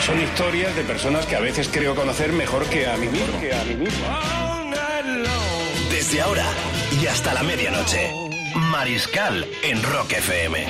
Son historias de personas que a veces creo conocer mejor que a mí mismo. Que a mí mismo. Desde ahora y hasta la medianoche. Mariscal en Rock FM.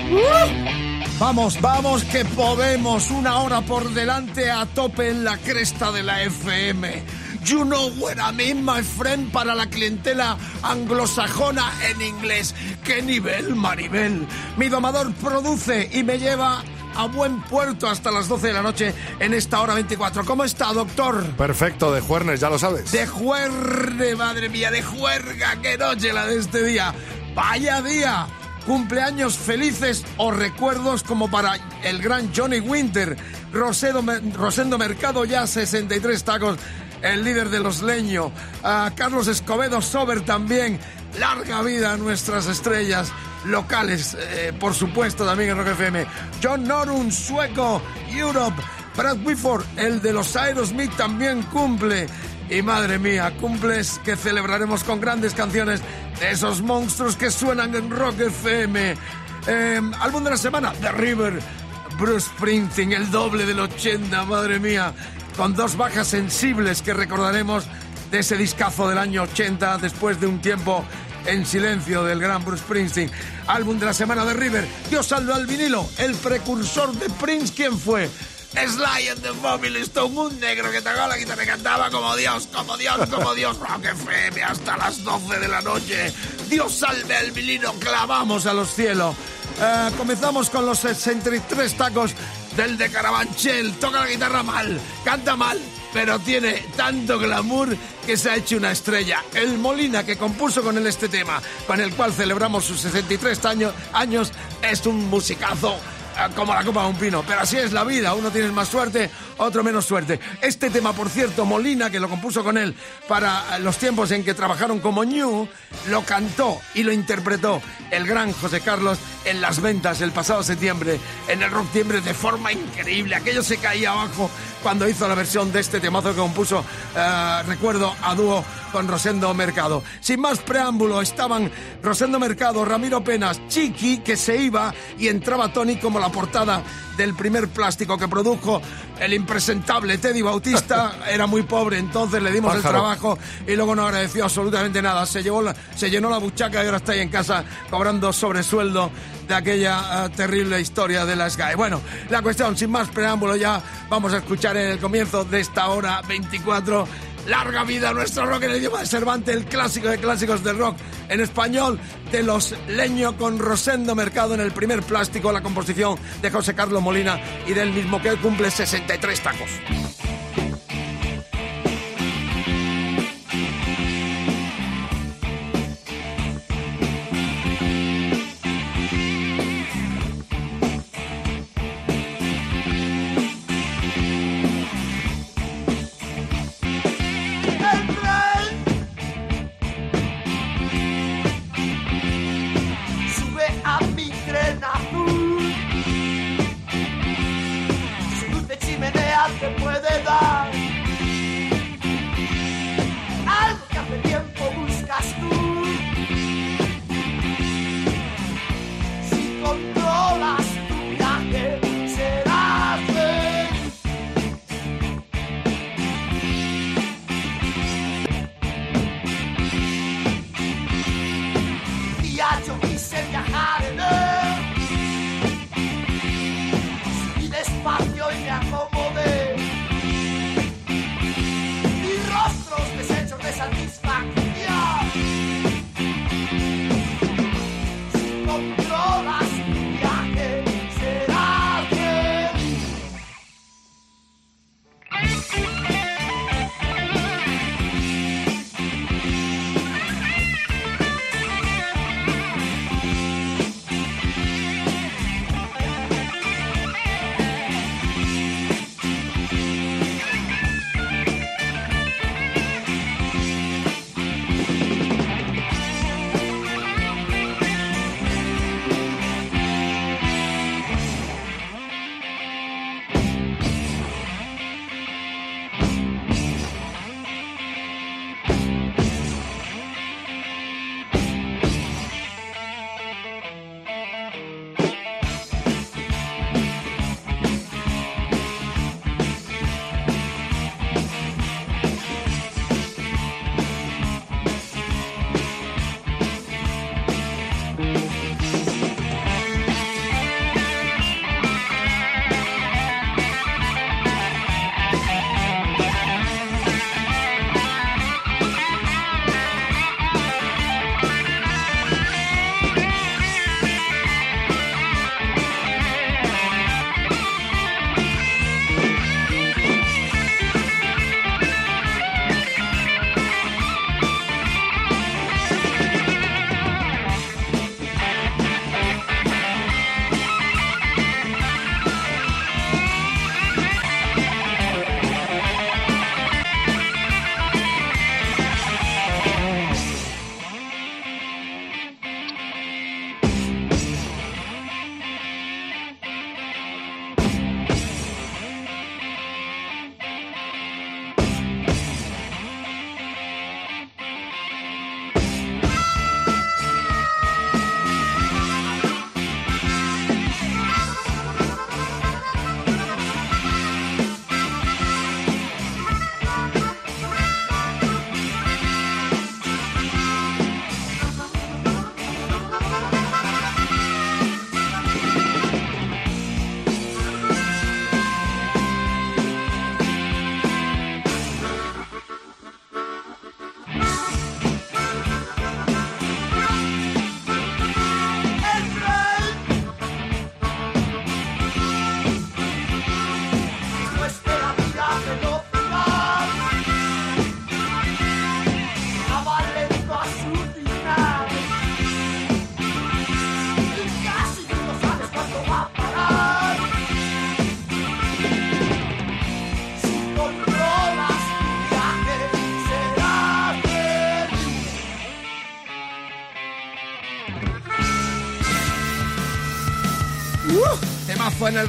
Vamos, vamos, que podemos. Una hora por delante a tope en la cresta de la FM. You know what I mean, my friend, para la clientela anglosajona en inglés. ¡Qué nivel, Maribel! Mi domador produce y me lleva a buen puerto hasta las 12 de la noche en esta hora 24. ¿Cómo está, doctor? Perfecto, de Juernes, ya lo sabes. De juerde, madre mía, de juerga, qué noche la de este día. Vaya día. Cumpleaños felices o recuerdos como para el gran Johnny Winter. Rosedo, Rosendo Mercado ya 63 tacos, el líder de los leños. A Carlos Escobedo Sober también. Larga vida a nuestras estrellas locales, eh, por supuesto, también en Rock FM. John Norum, sueco, Europe. Brad Whitford, el de los Aerosmith, también cumple. Y madre mía, cumples que celebraremos con grandes canciones de esos monstruos que suenan en Rock FM. Eh, álbum de la semana, The River. Bruce Springsteen, el doble del 80, madre mía. Con dos bajas sensibles que recordaremos de ese discazo del año 80, después de un tiempo en silencio del gran Bruce Springsteen. Álbum de la semana de River. Dios salve al vinilo. El precursor de Prince, ¿quién fue? Sly and the Family Stone, un negro que tocaba la guitarra y cantaba como Dios, como Dios, como Dios. Rock FM hasta las 12 de la noche. Dios salve al vinilo, clavamos a los cielos. Eh, comenzamos con los 63 tacos del de Carabanchel. Toca la guitarra mal, canta mal, pero tiene tanto glamour que se ha hecho una estrella. El Molina que compuso con él este tema, con el cual celebramos sus 63 años, años es un musicazo eh, como la copa de un pino. Pero así es la vida, uno tiene más suerte, otro menos suerte. Este tema, por cierto, Molina, que lo compuso con él para los tiempos en que trabajaron como New, lo cantó y lo interpretó el gran José Carlos en las ventas el pasado septiembre, en el Rock Tiembre, de forma increíble. Aquello se caía abajo cuando hizo la versión de este temazo que compuso, eh, recuerdo, a dúo con Rosendo Mercado. Sin más preámbulo, estaban Rosendo Mercado, Ramiro Penas, Chiqui, que se iba y entraba Tony como la portada del primer plástico que produjo el impresentable Teddy Bautista. Era muy pobre, entonces le dimos el trabajo y luego no agradeció absolutamente nada. Se, llevó la- se llenó la buchaca y ahora está ahí en casa cobrando sobresueldo de aquella eh, terrible historia de la Sky. Bueno, la cuestión, sin más preámbulo, ya vamos a escuchar en el comienzo de esta hora 24. Larga vida nuestro rock en el idioma de Cervantes, el clásico de clásicos del rock en español, de los Leño con Rosendo Mercado en el primer plástico, la composición de José Carlos Molina y del mismo que él cumple 63 tacos.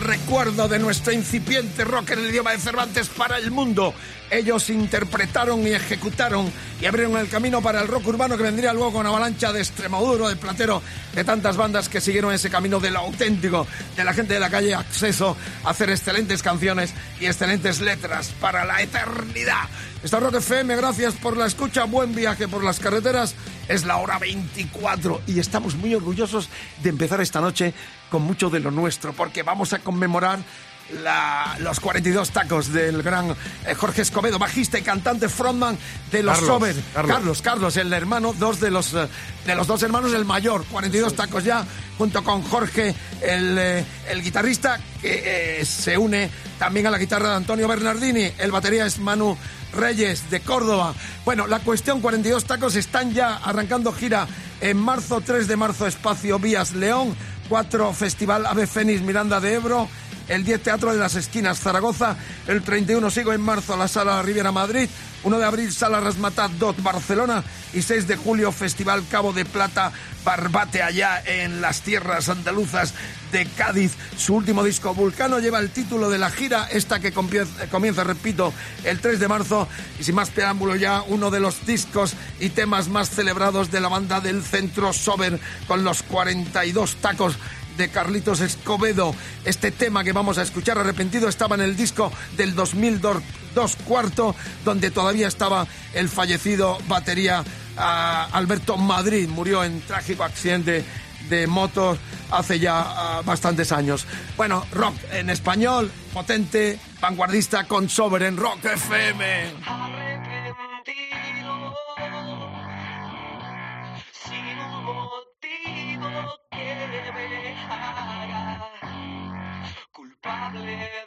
Recuerdo de nuestro incipiente rock en el idioma de Cervantes para el mundo. Ellos interpretaron y ejecutaron y abrieron el camino para el rock urbano que vendría luego con avalancha de Extremoduro, de Platero, de tantas bandas que siguieron ese camino de lo auténtico, de la gente de la calle, acceso a hacer excelentes canciones y excelentes letras para la eternidad. Esta Rock FM, gracias por la escucha, buen viaje por las carreteras. Es la hora 24 y estamos muy orgullosos de empezar esta noche con mucho de lo nuestro, porque vamos a conmemorar la- los 42 tacos del gran eh, Jorge Escobedo, bajista y cantante frontman de los Carlos, Sober. Carlos. Carlos, Carlos, el hermano, dos de los, eh, de los dos hermanos, el mayor, 42 tacos ya, junto con Jorge, el, eh, el guitarrista, que se une también a la guitarra de Antonio Bernardini. El batería es Manu Reyes de Córdoba. Bueno, la cuestión 42 tacos están ya arrancando gira en marzo, 3 de marzo, Espacio Vías León, 4 Festival Ave Fénix Miranda de Ebro, el 10 Teatro de las Esquinas Zaragoza, el 31 sigo en marzo la Sala Riviera Madrid, 1 de abril Sala Rasmatat Dot Barcelona. Y 6 de julio Festival Cabo de Plata Barbate allá en las tierras andaluzas de Cádiz. Su último disco Vulcano lleva el título de la gira, esta que comienza, repito, el 3 de marzo. Y sin más preámbulo ya uno de los discos y temas más celebrados de la banda del Centro Sober con los 42 tacos de Carlitos Escobedo. Este tema que vamos a escuchar arrepentido estaba en el disco del 2002 cuarto, donde todavía estaba el fallecido batería ah, Alberto Madrid. Murió en trágico accidente de motos hace ya ah, bastantes años. Bueno, rock en español, potente, vanguardista con Sober en Rock FM. sin live.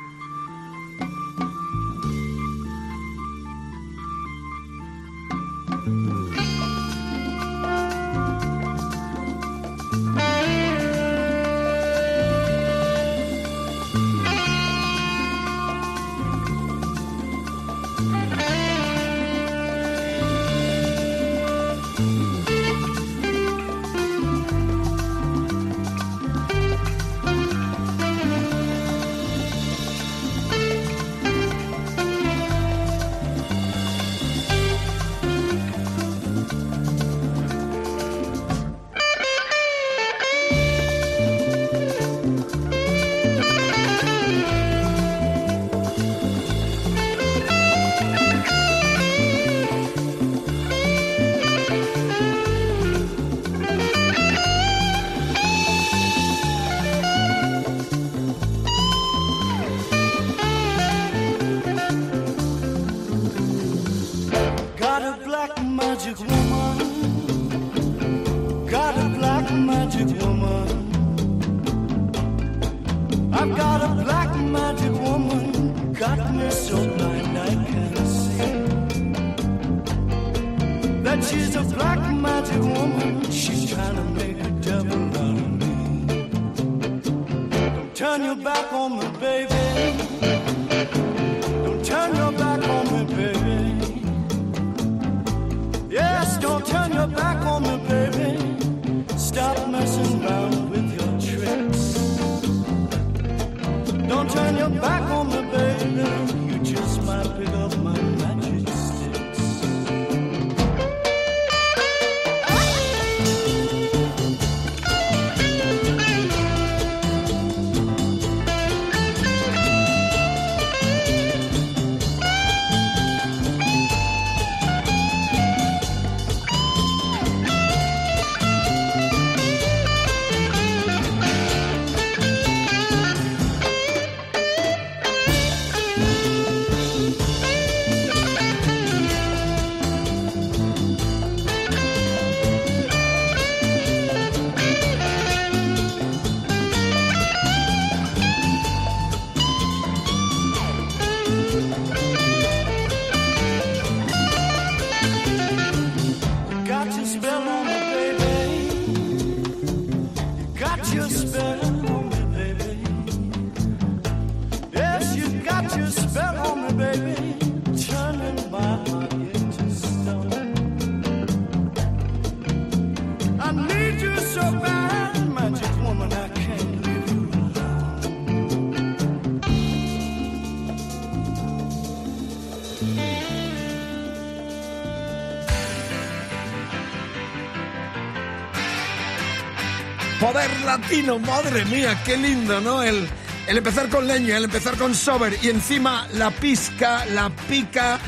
Latino, madre mía, qué lindo, ¿no? El, el empezar con leño, el empezar con sober y encima la pizca, la pica,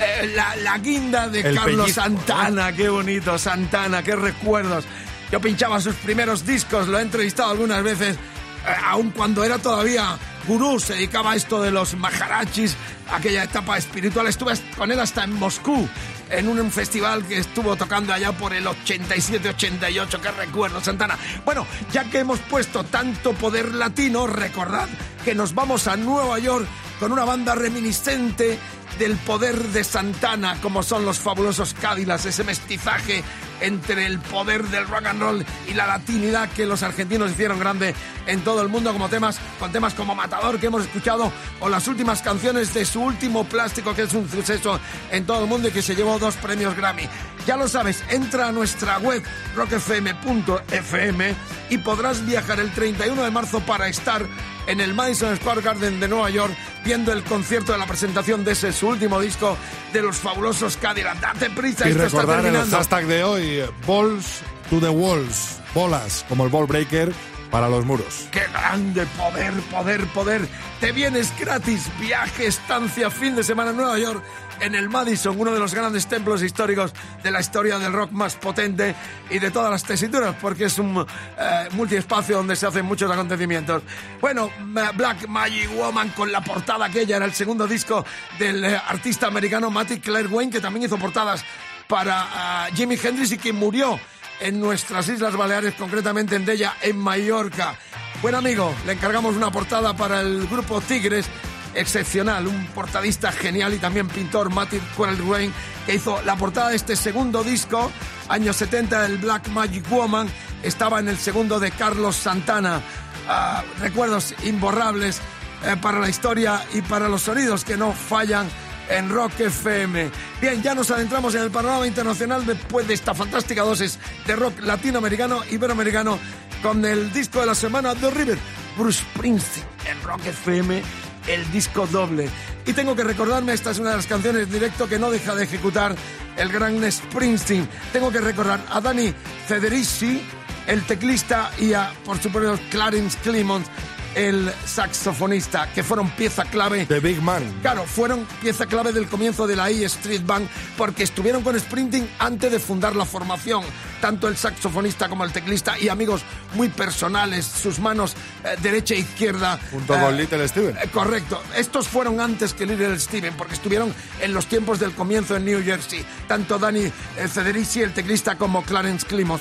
eh, la, la guinda de El Carlos pellizco, Santana, qué bonito, Santana, qué recuerdos. Yo pinchaba sus primeros discos, lo he entrevistado algunas veces, eh, aun cuando era todavía gurú, se dedicaba a esto de los maharachis, aquella etapa espiritual. Estuve con él hasta en Moscú, en un festival que estuvo tocando allá por el 87-88. Qué recuerdo, Santana. Bueno, ya que hemos puesto tanto poder latino, recordad que nos vamos a Nueva York con una banda reminiscente del poder de Santana, como son los fabulosos Cádilas, ese mestizaje entre el poder del rock and roll y la latinidad que los argentinos hicieron grande en todo el mundo, como temas, con temas como Matador que hemos escuchado, o las últimas canciones de su último plástico, que es un suceso en todo el mundo y que se llevó dos premios Grammy. Ya lo sabes, entra a nuestra web rockfm.fm y podrás viajar el 31 de marzo para estar en el Madison Square Garden de Nueva York viendo el concierto de la presentación de ese su último disco de los fabulosos Cadillac. Date prisa, Y esto está recordar el terminando. hashtag de hoy, balls to the walls, bolas, como el ball breaker para los muros. ¡Qué grande! Poder, poder, poder. Te vienes gratis, viaje, estancia, fin de semana en Nueva York, en el Madison, uno de los grandes templos históricos de la historia del rock más potente y de todas las tesituras, porque es un eh, multiespacio donde se hacen muchos acontecimientos. Bueno, Ma- Black Magic Woman con la portada aquella era el segundo disco del eh, artista americano Matty Claire Wayne, que también hizo portadas para ah, Jimi Hendrix y que murió en nuestras Islas Baleares, concretamente en Della, en Mallorca. Buen amigo, le encargamos una portada para el grupo Tigres, excepcional, un portadista genial y también pintor, Quirrell Rain, que hizo la portada de este segundo disco, años 70, el Black Magic Woman, estaba en el segundo de Carlos Santana. Ah, recuerdos imborrables eh, para la historia y para los sonidos que no fallan en Rock FM. Bien, ya nos adentramos en el panorama internacional después de esta fantástica dosis de rock latinoamericano, iberoamericano, con el disco de la semana The River, Bruce Springsteen en Rock FM, el disco doble. Y tengo que recordarme, esta es una de las canciones directo que no deja de ejecutar el gran Springsteen. Tengo que recordar a Dani Federici, el teclista, y a, por supuesto, Clarence Clemons, el saxofonista, que fueron pieza clave. The Big Man. Claro, fueron pieza clave del comienzo de la E Street Band porque estuvieron con Sprinting antes de fundar la formación. Tanto el saxofonista como el teclista y amigos muy personales, sus manos eh, derecha e izquierda. Junto eh, con Little Steven. eh, correcto. Estos fueron antes que Little Steven porque estuvieron en los tiempos del comienzo en New Jersey. Tanto Danny eh, Federici, el teclista, como Clarence Climos.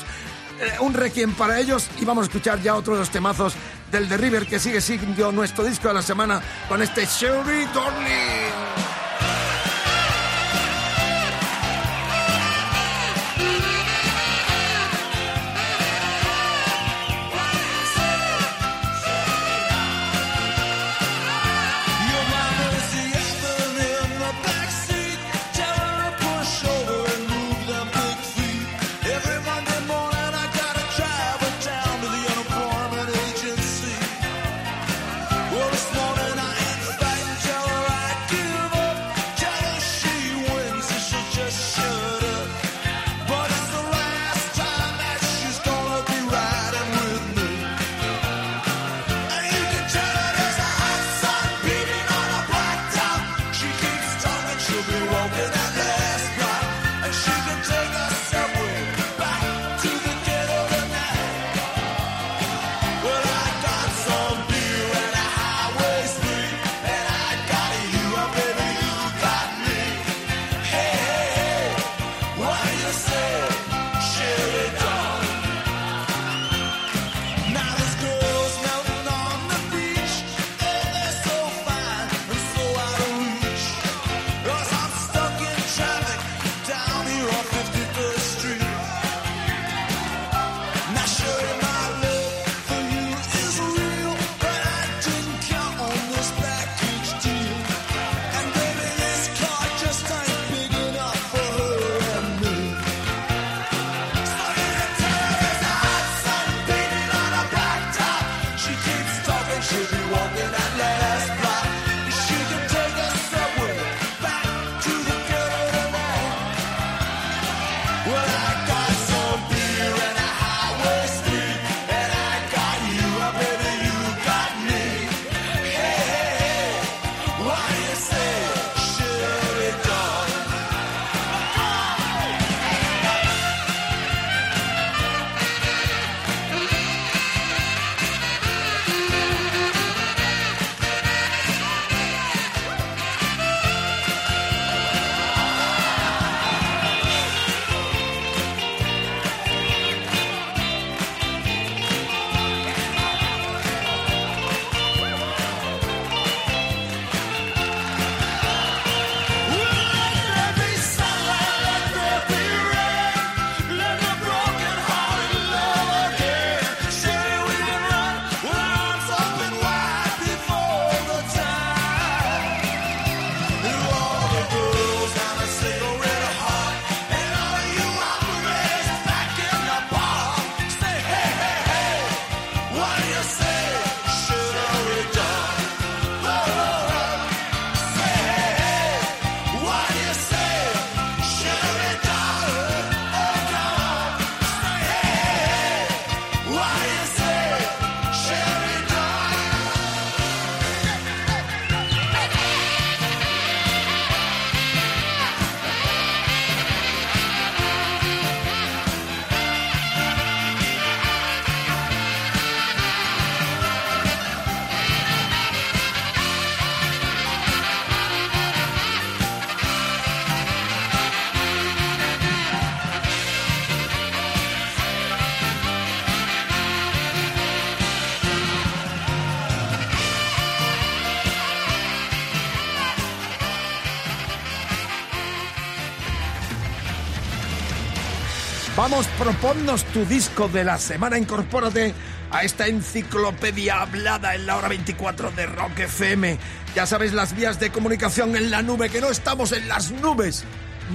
Eh, un requiem para ellos y vamos a escuchar ya otro de los temazos del The River que sigue siendo nuestro disco de la semana con este Sherry Darling. Vamos, proponnos tu disco de la semana. Incorpórate a esta enciclopedia hablada en la hora 24 de Rock FM. Ya sabes, las vías de comunicación en la nube, que no estamos en las nubes.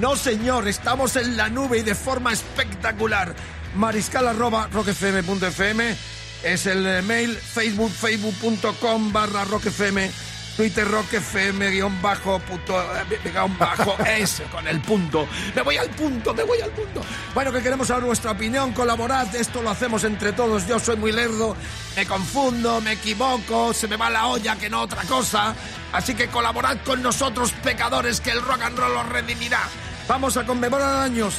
No, señor, estamos en la nube y de forma espectacular. Mariscal arroba rockfm.fm es el mail, facebook, facebook.com barra rockfm, twitter rockfm guion bajo, puto, eh, guion bajo, es con el punto. Me voy al punto, me voy al punto. Bueno, que queremos saber vuestra opinión, colaborad, esto lo hacemos entre todos. Yo soy muy lerdo, me confundo, me equivoco, se me va la olla que no otra cosa. Así que colaborad con nosotros, pecadores, que el rock and roll os redimirá. Vamos a conmemorar años.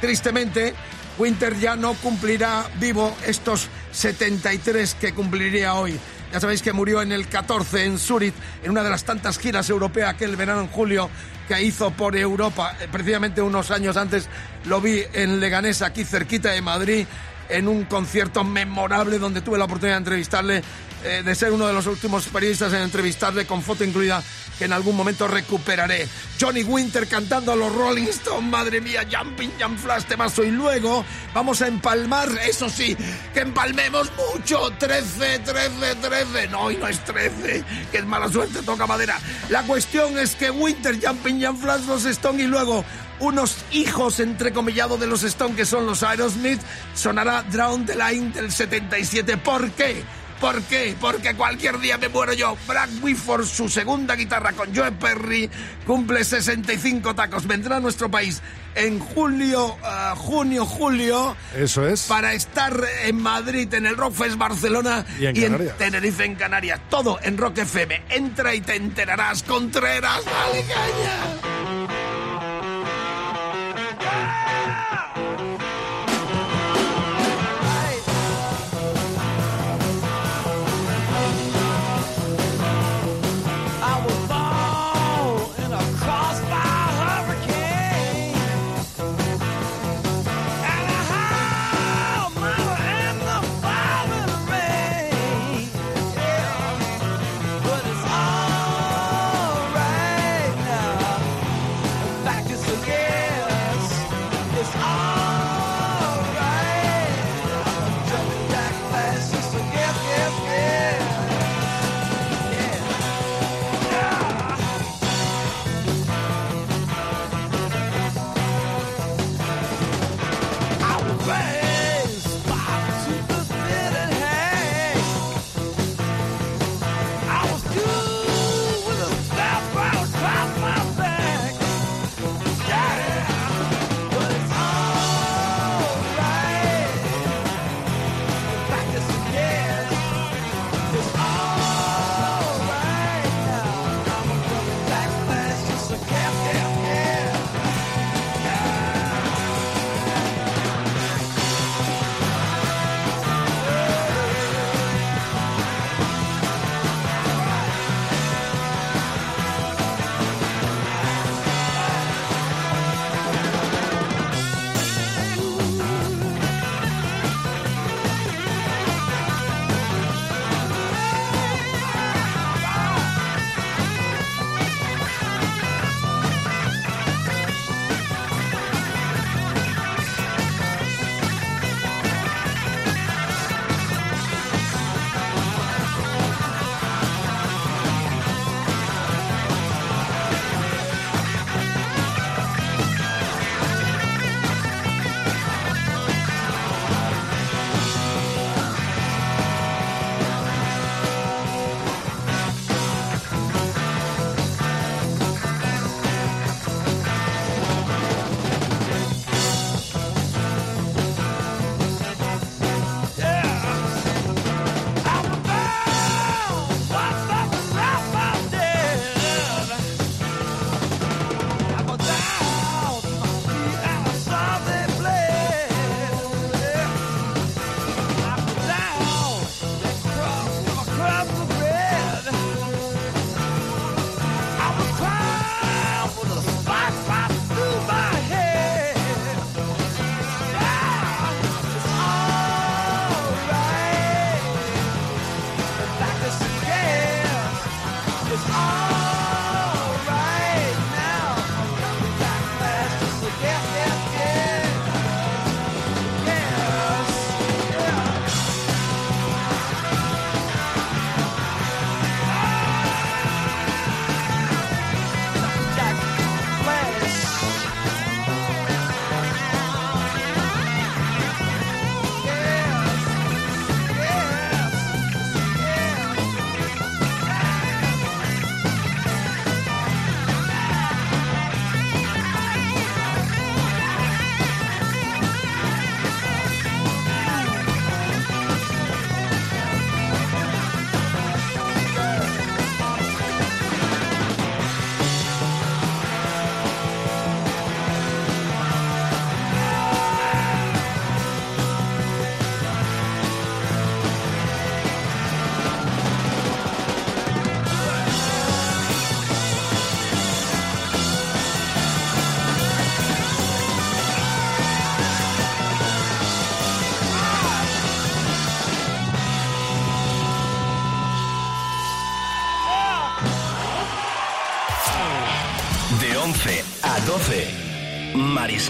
Tristemente, Winter ya no cumplirá vivo estos 73 que cumpliría hoy. Ya sabéis que murió en el 14 en Zurich, en una de las tantas giras europeas aquel verano en julio que hizo por Europa. Eh, Precisamente unos años antes lo vi en Leganés, aquí cerquita de Madrid, en un concierto memorable donde tuve la oportunidad de entrevistarle, eh, de ser uno de los últimos periodistas en entrevistarle con foto incluida que en algún momento recuperaré. Johnny Winter cantando a los Rolling Stones, madre mía, Jumping Jump Flash, temazo. Y luego vamos a empalmar, eso sí, que empalmemos mucho. 13, 13, 13. No, y no es 13, que es mala suerte, toca madera. La cuestión es que Winter, Jumping Jump Flash, los Stones y luego unos hijos entrecomillados de los Stones que son los Aerosmith, sonará Drown the Line del 77. ¿Por qué? ¿Por qué? Porque cualquier día me muero yo. Brad Whitford, su segunda guitarra con Joe Perry, cumple 65 tacos. Vendrá a nuestro país en julio, ah, junio, julio, Eso es. para estar en Madrid, en el Rockfest Barcelona Y en. Tenerife, en Canarias. Todo en Rock FM. Entra y te enterarás. Contreras, dale caña.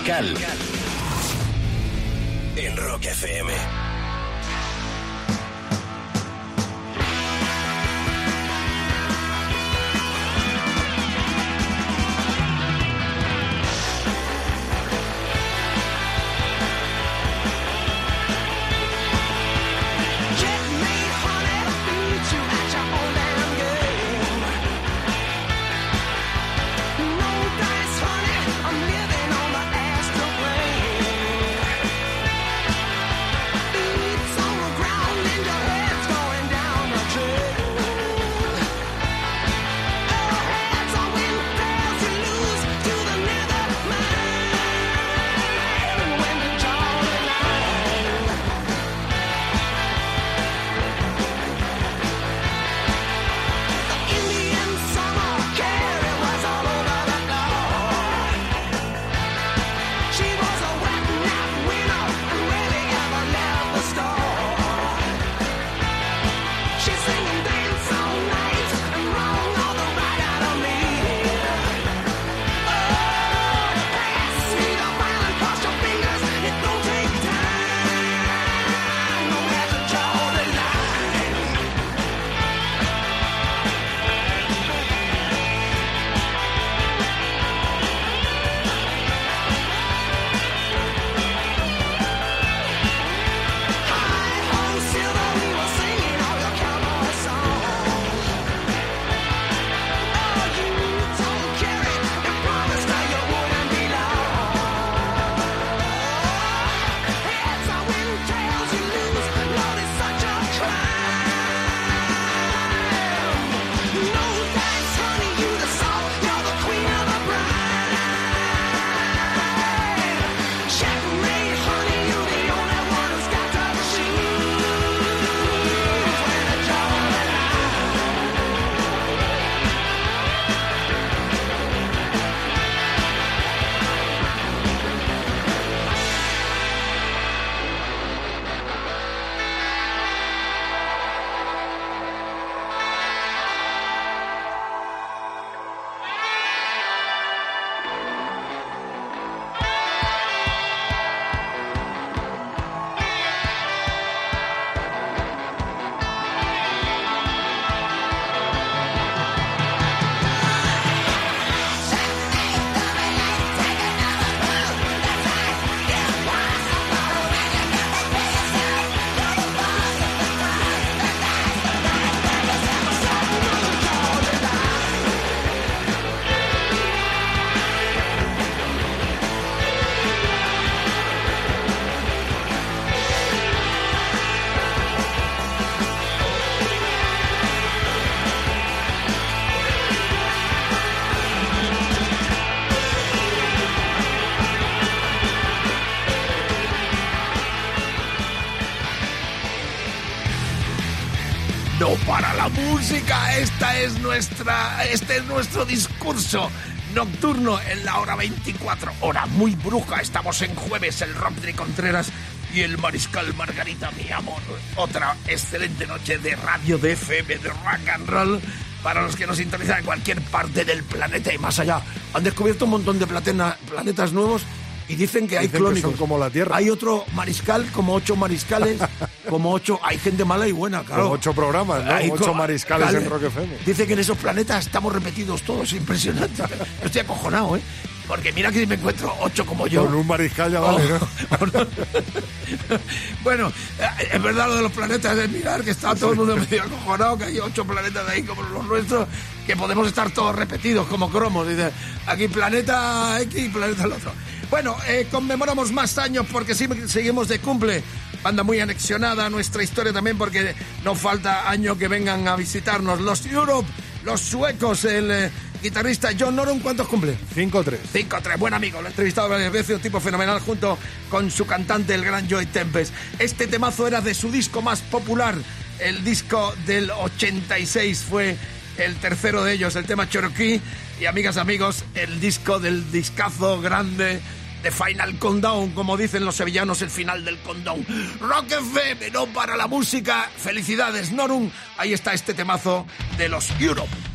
Mariscal. Música, esta es nuestra, este es nuestro discurso nocturno en la hora 24, hora muy bruja. Estamos en jueves, el Rodri Contreras y el Mariscal Margarita, mi amor. Otra excelente noche de radio, de FM, de rock and roll. Para los que nos sintonizan en cualquier parte del planeta y más allá. Han descubierto un montón de platena- planetas nuevos y dicen que hay Dicen que clónicos. son como la Tierra. Hay otro mariscal, como ocho mariscales, como ocho. Hay gente mala y buena, claro. Como ocho programas, ¿no? Hay Ocho co- mariscales Vale. en Rock FM. Dice que en esos planetas estamos repetidos todos, impresionante. Yo estoy acojonado, ¿eh? Porque mira que si me encuentro ocho como yo. Con un mariscal ya vale, ¿no? bueno, eh, es verdad lo de los planetas, es mirar que está todo el mundo medio acojonado, que hay ocho planetas ahí como los nuestros, que podemos estar todos repetidos como cromos. Dice, aquí planeta X y planeta el otro. Bueno, eh, conmemoramos más años porque sí, seguimos de cumple. Banda muy anexionada a nuestra historia también porque no falta año que vengan a visitarnos. Los Europe, los suecos, el eh, guitarrista John Norum, ¿cuántos cumple? 5-3. 5-3, buen amigo, lo he entrevistado varias veces, un tipo fenomenal junto con su cantante, el gran Joey Tempest. Este temazo era de su disco más popular, el disco del 86 fue el tercero de ellos, el tema Cherokee. Y amigas, amigos, el disco del discazo grande de Final Countdown, como dicen los sevillanos, el final del countdown. Rock FM, no para la música. Felicidades, Norum. Ahí está este temazo de los Europe.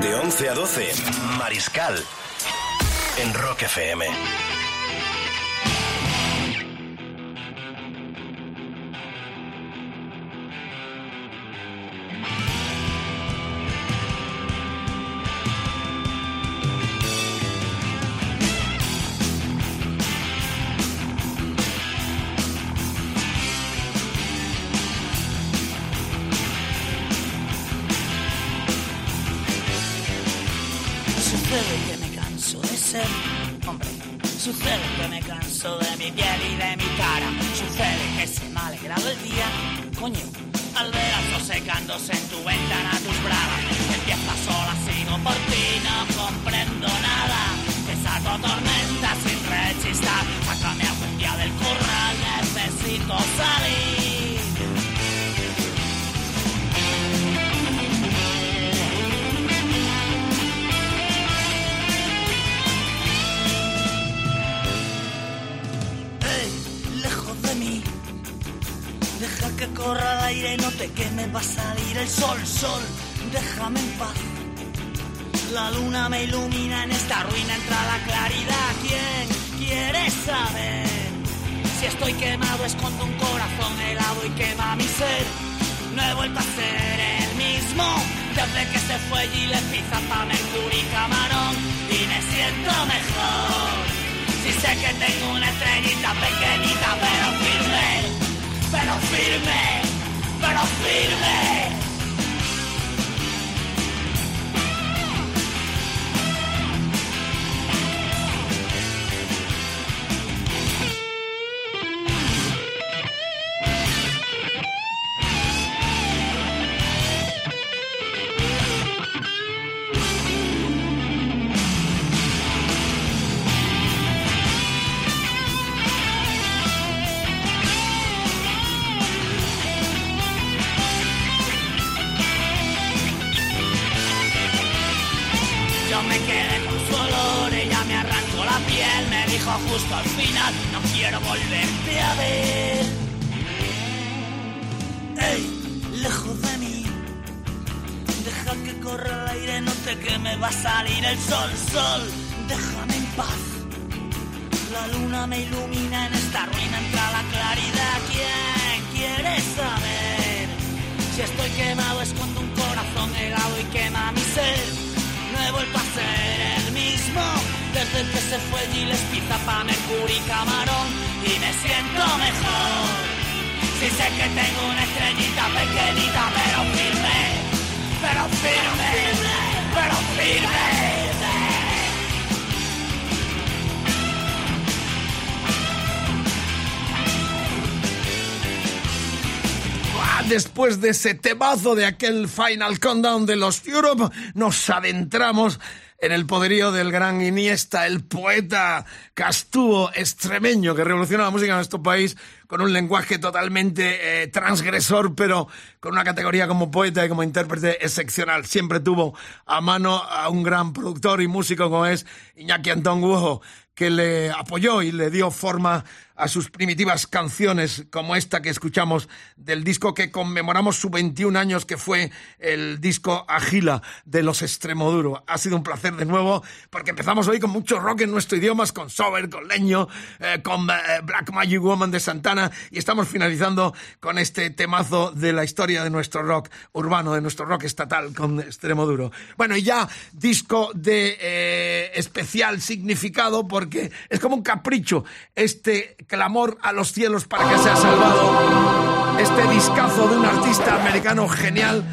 De 11 a 12, Mariscal. En Rock FM. llama ilumina en esta ruina entra la claridad. ¿Quién quiere saber? Si estoy quemado escondo un corazón helado y quema mi ser. No he vuelto a ser el mismo desde que se fue y le Gillespie, Zapa, Mercury, Camarón y me siento mejor. Si sé que tengo una estrellita pequeñita pero firme, pero firme, pero firme. De ese temazo de aquel Final Countdown de los Europe, nos adentramos en el poderío del gran Iniesta, el poeta castuvo extremeño que revoluciona la música en nuestro país con un lenguaje totalmente eh, transgresor, pero con una categoría como poeta y como intérprete excepcional. Siempre tuvo a mano a un gran productor y músico como es Iñaki Antón Gujo, que le apoyó y le dio forma a sus primitivas canciones como esta que escuchamos del disco que conmemoramos su 21 años que fue el disco Agila de los Extremoduro. Ha sido un placer de nuevo porque empezamos hoy con mucho rock en nuestro idioma, con Sober, con Leño, eh, con eh, Black Magic Woman de Santana y estamos finalizando con este temazo de la historia de nuestro rock urbano, de nuestro rock estatal con Extremoduro. Bueno, y ya disco de eh, especial significado porque es como un capricho este clamor a los cielos para que sea salvado. Este discazo de un artista americano genial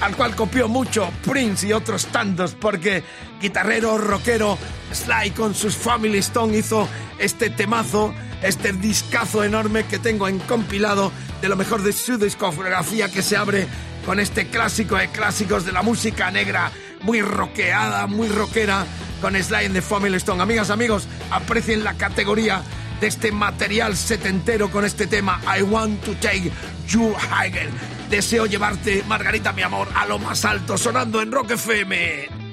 al cual copió mucho Prince y otros tantos, porque guitarrero, rockero, Sly con sus Family Stone hizo este temazo, este discazo enorme que tengo en compilado de lo mejor de su discografía que se abre con este clásico de clásicos de la música negra, muy rockeada, muy rockera, con Sly and the Family Stone. Amigas, amigos, aprecien la categoría de este material setentero con este tema I want to take you higher. Deseo llevarte, Margarita, mi amor, a lo más alto, sonando en Rock FM.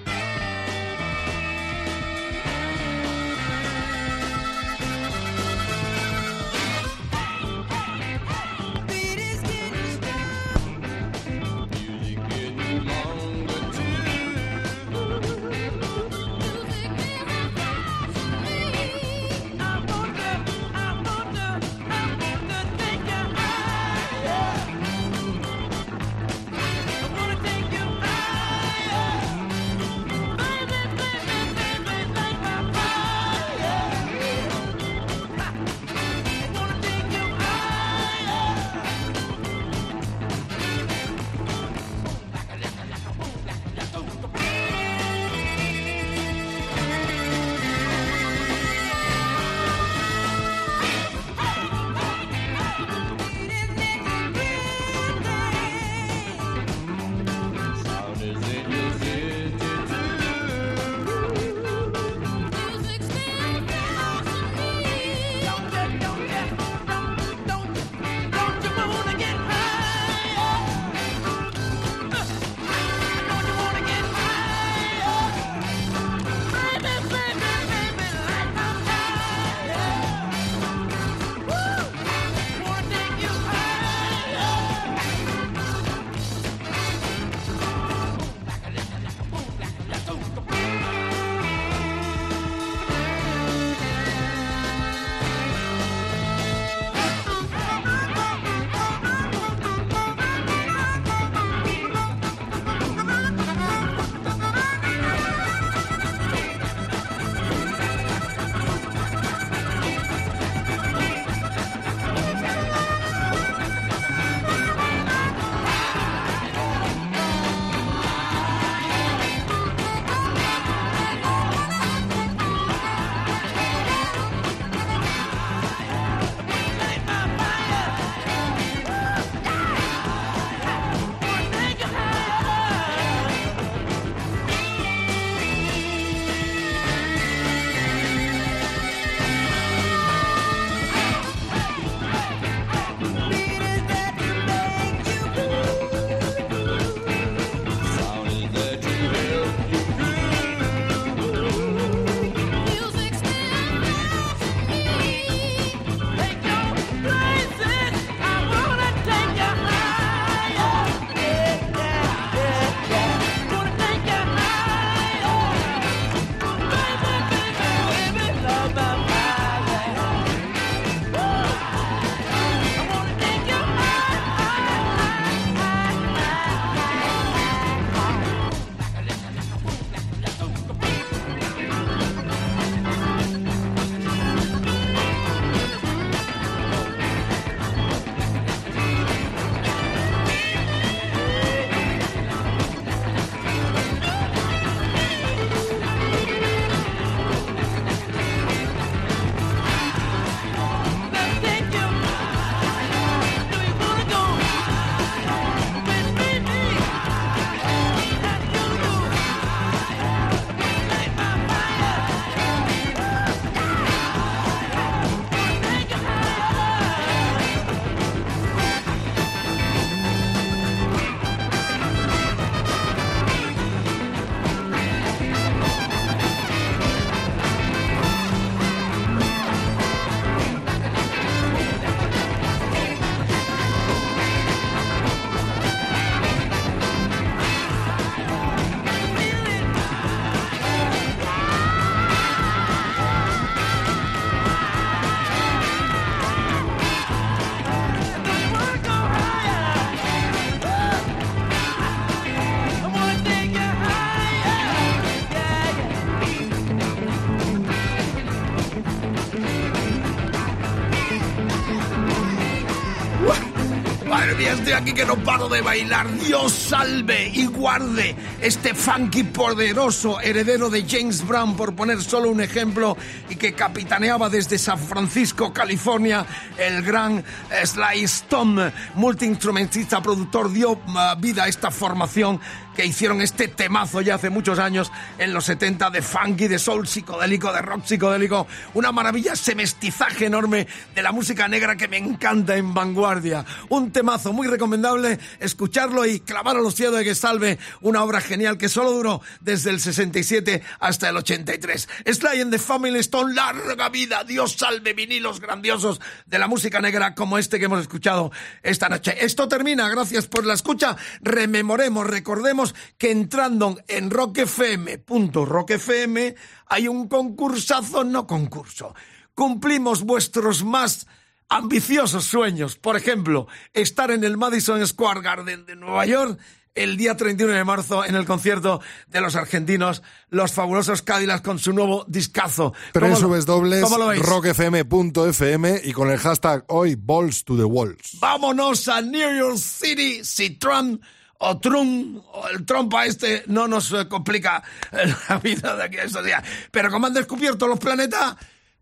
Que no paro de bailar. Dios salve y guarde este funky poderoso heredero de James Brown, por poner solo un ejemplo, y que capitaneaba desde San Francisco, California, el gran eh, Sly Stone, multiinstrumentista, productor, dio uh, vida a esta formación que hicieron este temazo ya hace muchos años, en los 70, de funky, de soul psicodélico, de rock psicodélico, una maravilla, ese mestizaje enorme de la música negra que me encanta en vanguardia. Un temazo muy recomendable, escucharlo y clavar a los cielos de que salve una obra genial que solo duró desde el 67 hasta el 83. Sly and the Family Stone, larga vida, Dios salve vinilos grandiosos de la música negra como este que hemos escuchado esta noche. Esto termina, gracias por la escucha, rememoremos, recordemos que entrando en rockfm.rockfm hay un concursazo, no concurso. Cumplimos vuestros más ambiciosos sueños. Por ejemplo, estar en el Madison Square Garden de Nueva York el día 31 de marzo en el concierto de los argentinos, los fabulosos Cadillacs con su nuevo discazo. Tres ¿Cómo lo- subes dobles, rockfm.fm y con el hashtag hoy balls to the walls. Vámonos a New York City si Trump o Trump o el trompa este no nos eh, complica eh, la vida de aquí a estos días. Pero como han descubierto los planetas,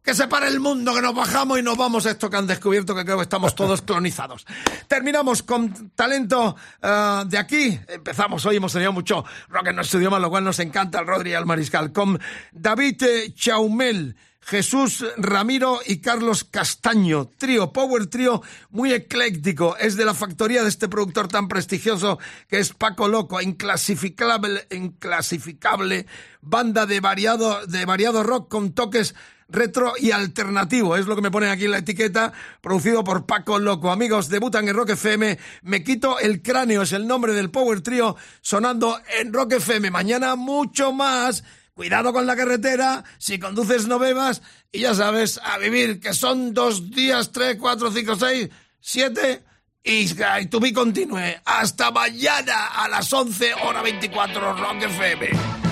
que se pare el mundo, que nos bajamos y nos vamos a esto que han descubierto, que creo que estamos todos clonizados. Terminamos con talento eh, de aquí. Empezamos hoy, hemos tenido mucho rock en nuestro idioma, lo cual nos encanta, el Rodri y el Mariscal, con David Chaumel. Jesús Ramiro y Carlos Castaño. Trío, Power Trío, muy ecléctico. Es de la factoría de este productor tan prestigioso que es Paco Loco, inclasificable, inclasificable banda de variado, de variado rock con toques retro y alternativo. Es lo que me ponen aquí en la etiqueta, producido por Paco Loco. Amigos, debutan en Rock FM. Me quito el cráneo, es el nombre del Power Trío, sonando en Rock FM. Mañana mucho más. Cuidado con la carretera, si conduces no bebas y ya sabes, a vivir, que son dos días, tres, cuatro, cinco, seis, siete y, y to be continue. Hasta mañana a las 11 hora 24 Rock FM.